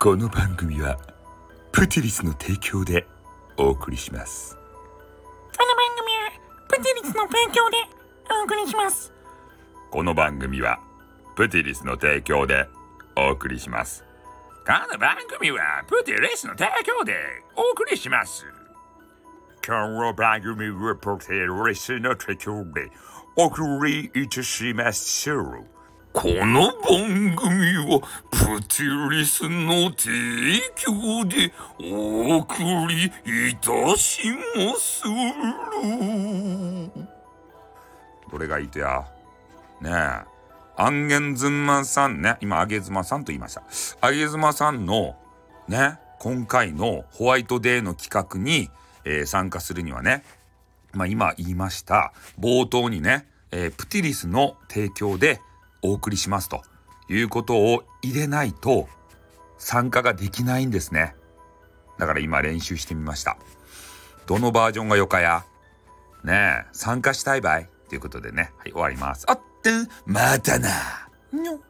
この番組はプティリスの提供でお送りします。この番組はプティリスの提供でお送りします。この番組はプティリスの提供でお送りします。この番組はプティリスの提供でお送りします。この番組はプティリスの提供でお送りいたしますこの番組はプティリスの提供でお送りいたしますどれがいいとや？ねえ。アンゲンズマさんね。今アゲズマさんと言いました。アゲズマさんのね今回のホワイトデーの企画に、えー参加するにはねまあ今言いました冒頭にね、えープティリスの提供でお送りしますということを入れないと参加ができないんですね。だから今練習してみました。どのバージョンがよかやねえ、参加したいばいということでね、はい、終わります。あってん、またな。にょ